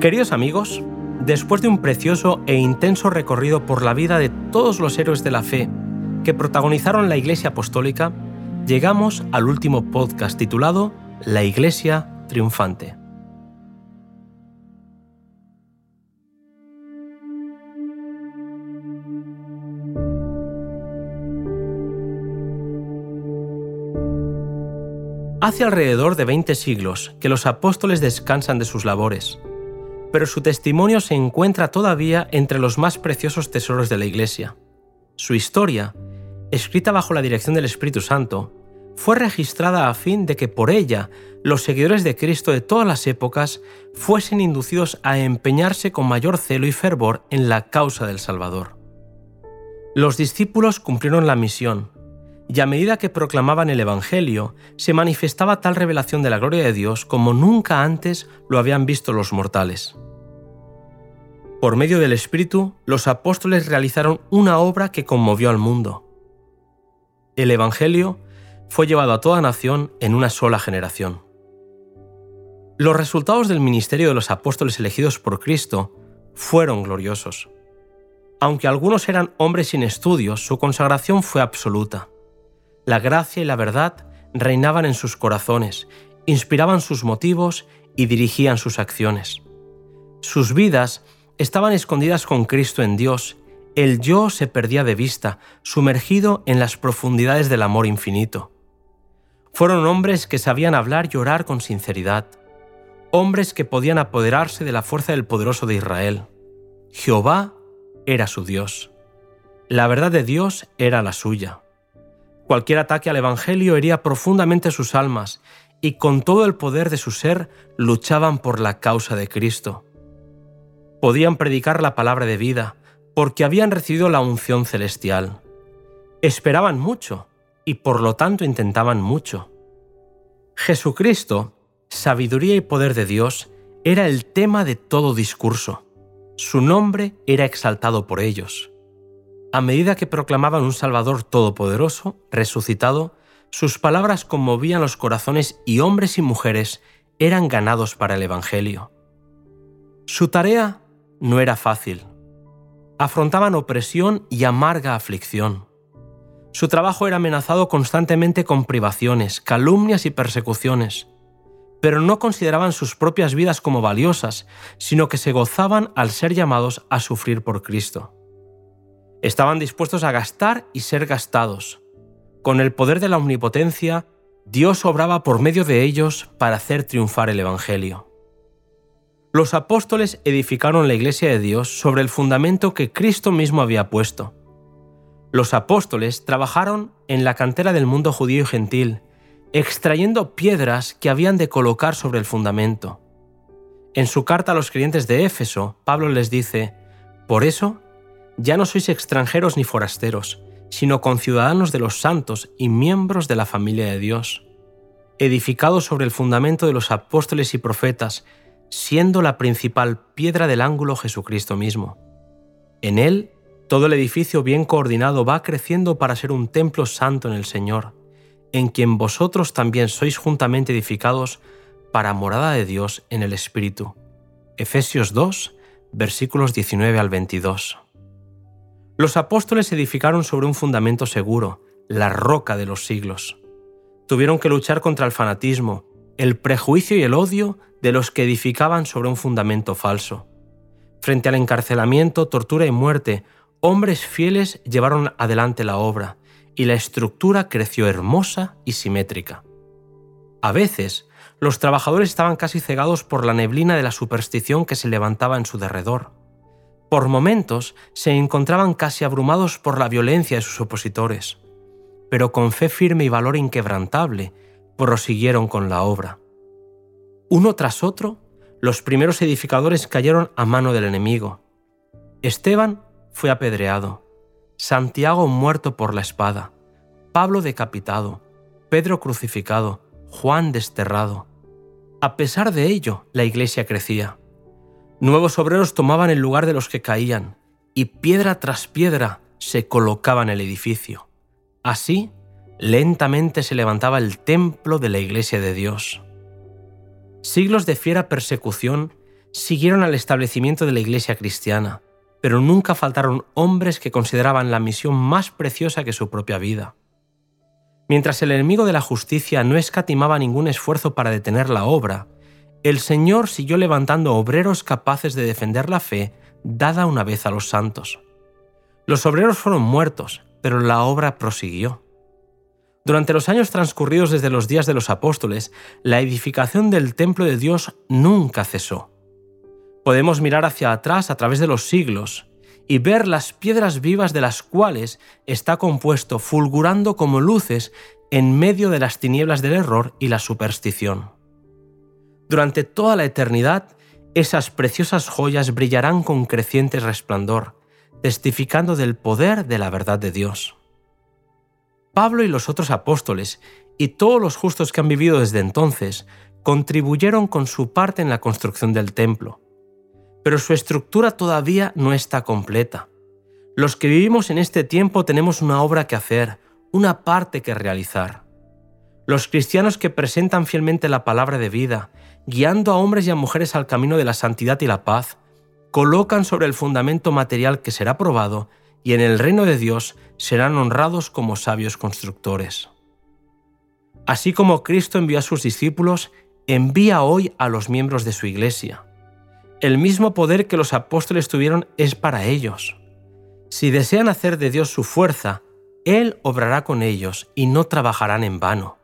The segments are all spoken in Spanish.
Queridos amigos, después de un precioso e intenso recorrido por la vida de todos los héroes de la fe que protagonizaron la Iglesia Apostólica, llegamos al último podcast titulado La Iglesia Triunfante. Hace alrededor de 20 siglos que los apóstoles descansan de sus labores, pero su testimonio se encuentra todavía entre los más preciosos tesoros de la Iglesia. Su historia, escrita bajo la dirección del Espíritu Santo, fue registrada a fin de que por ella los seguidores de Cristo de todas las épocas fuesen inducidos a empeñarse con mayor celo y fervor en la causa del Salvador. Los discípulos cumplieron la misión, y a medida que proclamaban el Evangelio, se manifestaba tal revelación de la gloria de Dios como nunca antes lo habían visto los mortales. Por medio del Espíritu, los apóstoles realizaron una obra que conmovió al mundo. El Evangelio fue llevado a toda nación en una sola generación. Los resultados del ministerio de los apóstoles elegidos por Cristo fueron gloriosos. Aunque algunos eran hombres sin estudios, su consagración fue absoluta. La gracia y la verdad reinaban en sus corazones, inspiraban sus motivos y dirigían sus acciones. Sus vidas estaban escondidas con Cristo en Dios, el yo se perdía de vista, sumergido en las profundidades del amor infinito. Fueron hombres que sabían hablar y orar con sinceridad, hombres que podían apoderarse de la fuerza del poderoso de Israel. Jehová era su Dios. La verdad de Dios era la suya. Cualquier ataque al Evangelio hería profundamente sus almas y con todo el poder de su ser luchaban por la causa de Cristo. Podían predicar la palabra de vida porque habían recibido la unción celestial. Esperaban mucho y por lo tanto intentaban mucho. Jesucristo, sabiduría y poder de Dios, era el tema de todo discurso. Su nombre era exaltado por ellos. A medida que proclamaban un Salvador todopoderoso, resucitado, sus palabras conmovían los corazones y hombres y mujeres eran ganados para el Evangelio. Su tarea no era fácil. Afrontaban opresión y amarga aflicción. Su trabajo era amenazado constantemente con privaciones, calumnias y persecuciones, pero no consideraban sus propias vidas como valiosas, sino que se gozaban al ser llamados a sufrir por Cristo. Estaban dispuestos a gastar y ser gastados. Con el poder de la omnipotencia, Dios obraba por medio de ellos para hacer triunfar el Evangelio. Los apóstoles edificaron la iglesia de Dios sobre el fundamento que Cristo mismo había puesto. Los apóstoles trabajaron en la cantera del mundo judío y gentil, extrayendo piedras que habían de colocar sobre el fundamento. En su carta a los creyentes de Éfeso, Pablo les dice, Por eso ya no sois extranjeros ni forasteros, sino conciudadanos de los santos y miembros de la familia de Dios, edificados sobre el fundamento de los apóstoles y profetas, siendo la principal piedra del ángulo Jesucristo mismo. En él, todo el edificio bien coordinado va creciendo para ser un templo santo en el Señor, en quien vosotros también sois juntamente edificados para morada de Dios en el Espíritu. Efesios 2, versículos 19 al 22. Los apóstoles edificaron sobre un fundamento seguro, la roca de los siglos. Tuvieron que luchar contra el fanatismo, el prejuicio y el odio de los que edificaban sobre un fundamento falso. Frente al encarcelamiento, tortura y muerte, hombres fieles llevaron adelante la obra, y la estructura creció hermosa y simétrica. A veces, los trabajadores estaban casi cegados por la neblina de la superstición que se levantaba en su derredor. Por momentos se encontraban casi abrumados por la violencia de sus opositores, pero con fe firme y valor inquebrantable prosiguieron con la obra. Uno tras otro, los primeros edificadores cayeron a mano del enemigo. Esteban fue apedreado, Santiago muerto por la espada, Pablo decapitado, Pedro crucificado, Juan desterrado. A pesar de ello, la iglesia crecía. Nuevos obreros tomaban el lugar de los que caían, y piedra tras piedra se colocaba en el edificio. Así, lentamente se levantaba el templo de la iglesia de Dios. Siglos de fiera persecución siguieron al establecimiento de la Iglesia cristiana, pero nunca faltaron hombres que consideraban la misión más preciosa que su propia vida. Mientras el enemigo de la justicia no escatimaba ningún esfuerzo para detener la obra, el Señor siguió levantando obreros capaces de defender la fe dada una vez a los santos. Los obreros fueron muertos, pero la obra prosiguió. Durante los años transcurridos desde los días de los apóstoles, la edificación del templo de Dios nunca cesó. Podemos mirar hacia atrás a través de los siglos y ver las piedras vivas de las cuales está compuesto fulgurando como luces en medio de las tinieblas del error y la superstición. Durante toda la eternidad, esas preciosas joyas brillarán con creciente resplandor, testificando del poder de la verdad de Dios. Pablo y los otros apóstoles, y todos los justos que han vivido desde entonces, contribuyeron con su parte en la construcción del templo pero su estructura todavía no está completa. Los que vivimos en este tiempo tenemos una obra que hacer, una parte que realizar. Los cristianos que presentan fielmente la palabra de vida, guiando a hombres y a mujeres al camino de la santidad y la paz, colocan sobre el fundamento material que será probado y en el reino de Dios serán honrados como sabios constructores. Así como Cristo envió a sus discípulos, envía hoy a los miembros de su iglesia. El mismo poder que los apóstoles tuvieron es para ellos. Si desean hacer de Dios su fuerza, Él obrará con ellos y no trabajarán en vano.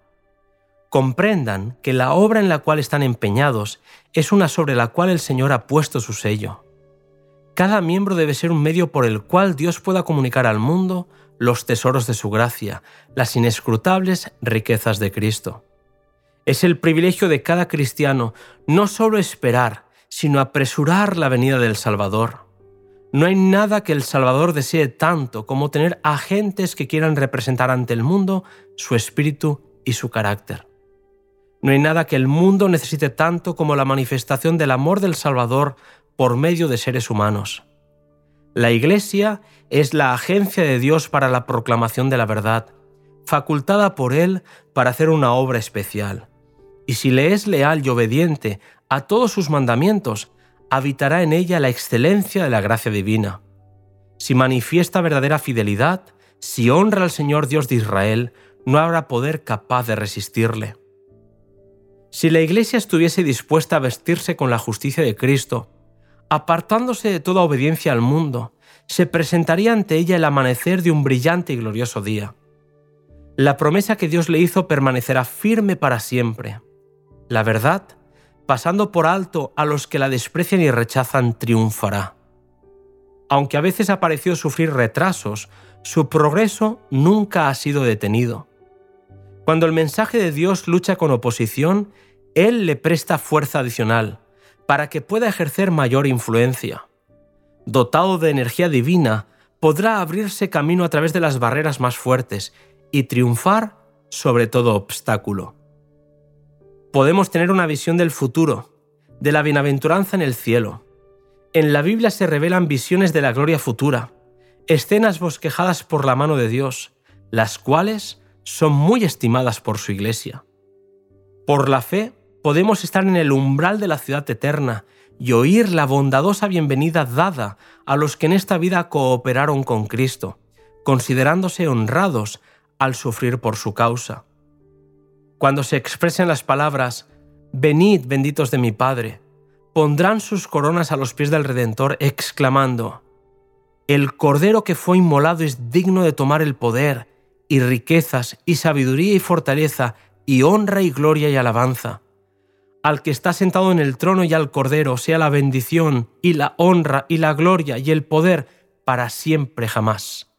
Comprendan que la obra en la cual están empeñados es una sobre la cual el Señor ha puesto su sello. Cada miembro debe ser un medio por el cual Dios pueda comunicar al mundo los tesoros de su gracia, las inescrutables riquezas de Cristo. Es el privilegio de cada cristiano no solo esperar, sino apresurar la venida del Salvador. No hay nada que el Salvador desee tanto como tener agentes que quieran representar ante el mundo su espíritu y su carácter. No hay nada que el mundo necesite tanto como la manifestación del amor del Salvador por medio de seres humanos. La Iglesia es la agencia de Dios para la proclamación de la verdad, facultada por Él para hacer una obra especial. Y si le es leal y obediente a todos sus mandamientos, habitará en ella la excelencia de la gracia divina. Si manifiesta verdadera fidelidad, si honra al Señor Dios de Israel, no habrá poder capaz de resistirle. Si la Iglesia estuviese dispuesta a vestirse con la justicia de Cristo, apartándose de toda obediencia al mundo, se presentaría ante ella el amanecer de un brillante y glorioso día. La promesa que Dios le hizo permanecerá firme para siempre. La verdad pasando por alto a los que la desprecian y rechazan, triunfará. Aunque a veces ha parecido sufrir retrasos, su progreso nunca ha sido detenido. Cuando el mensaje de Dios lucha con oposición, Él le presta fuerza adicional para que pueda ejercer mayor influencia. Dotado de energía divina, podrá abrirse camino a través de las barreras más fuertes y triunfar sobre todo obstáculo podemos tener una visión del futuro, de la bienaventuranza en el cielo. En la Biblia se revelan visiones de la gloria futura, escenas bosquejadas por la mano de Dios, las cuales son muy estimadas por su iglesia. Por la fe podemos estar en el umbral de la ciudad eterna y oír la bondadosa bienvenida dada a los que en esta vida cooperaron con Cristo, considerándose honrados al sufrir por su causa cuando se expresen las palabras, Venid benditos de mi Padre, pondrán sus coronas a los pies del Redentor, exclamando, El Cordero que fue inmolado es digno de tomar el poder, y riquezas, y sabiduría y fortaleza, y honra y gloria y alabanza. Al que está sentado en el trono y al Cordero sea la bendición, y la honra, y la gloria, y el poder, para siempre jamás.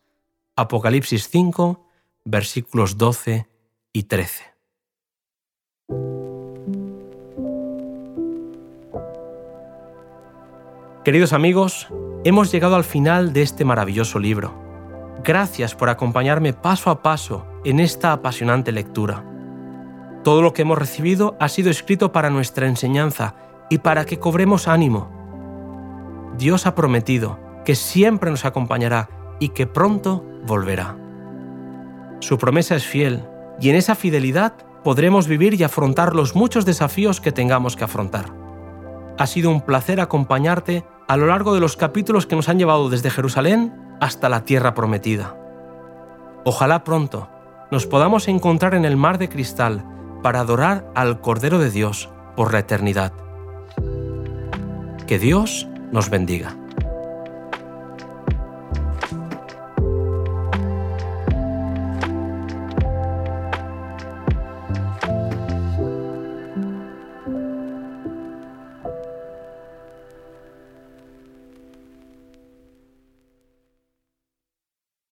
Apocalipsis 5, versículos 12 y 13. Queridos amigos, hemos llegado al final de este maravilloso libro. Gracias por acompañarme paso a paso en esta apasionante lectura. Todo lo que hemos recibido ha sido escrito para nuestra enseñanza y para que cobremos ánimo. Dios ha prometido que siempre nos acompañará y que pronto volverá. Su promesa es fiel y en esa fidelidad podremos vivir y afrontar los muchos desafíos que tengamos que afrontar. Ha sido un placer acompañarte a lo largo de los capítulos que nos han llevado desde Jerusalén hasta la tierra prometida. Ojalá pronto nos podamos encontrar en el mar de cristal para adorar al Cordero de Dios por la eternidad. Que Dios nos bendiga.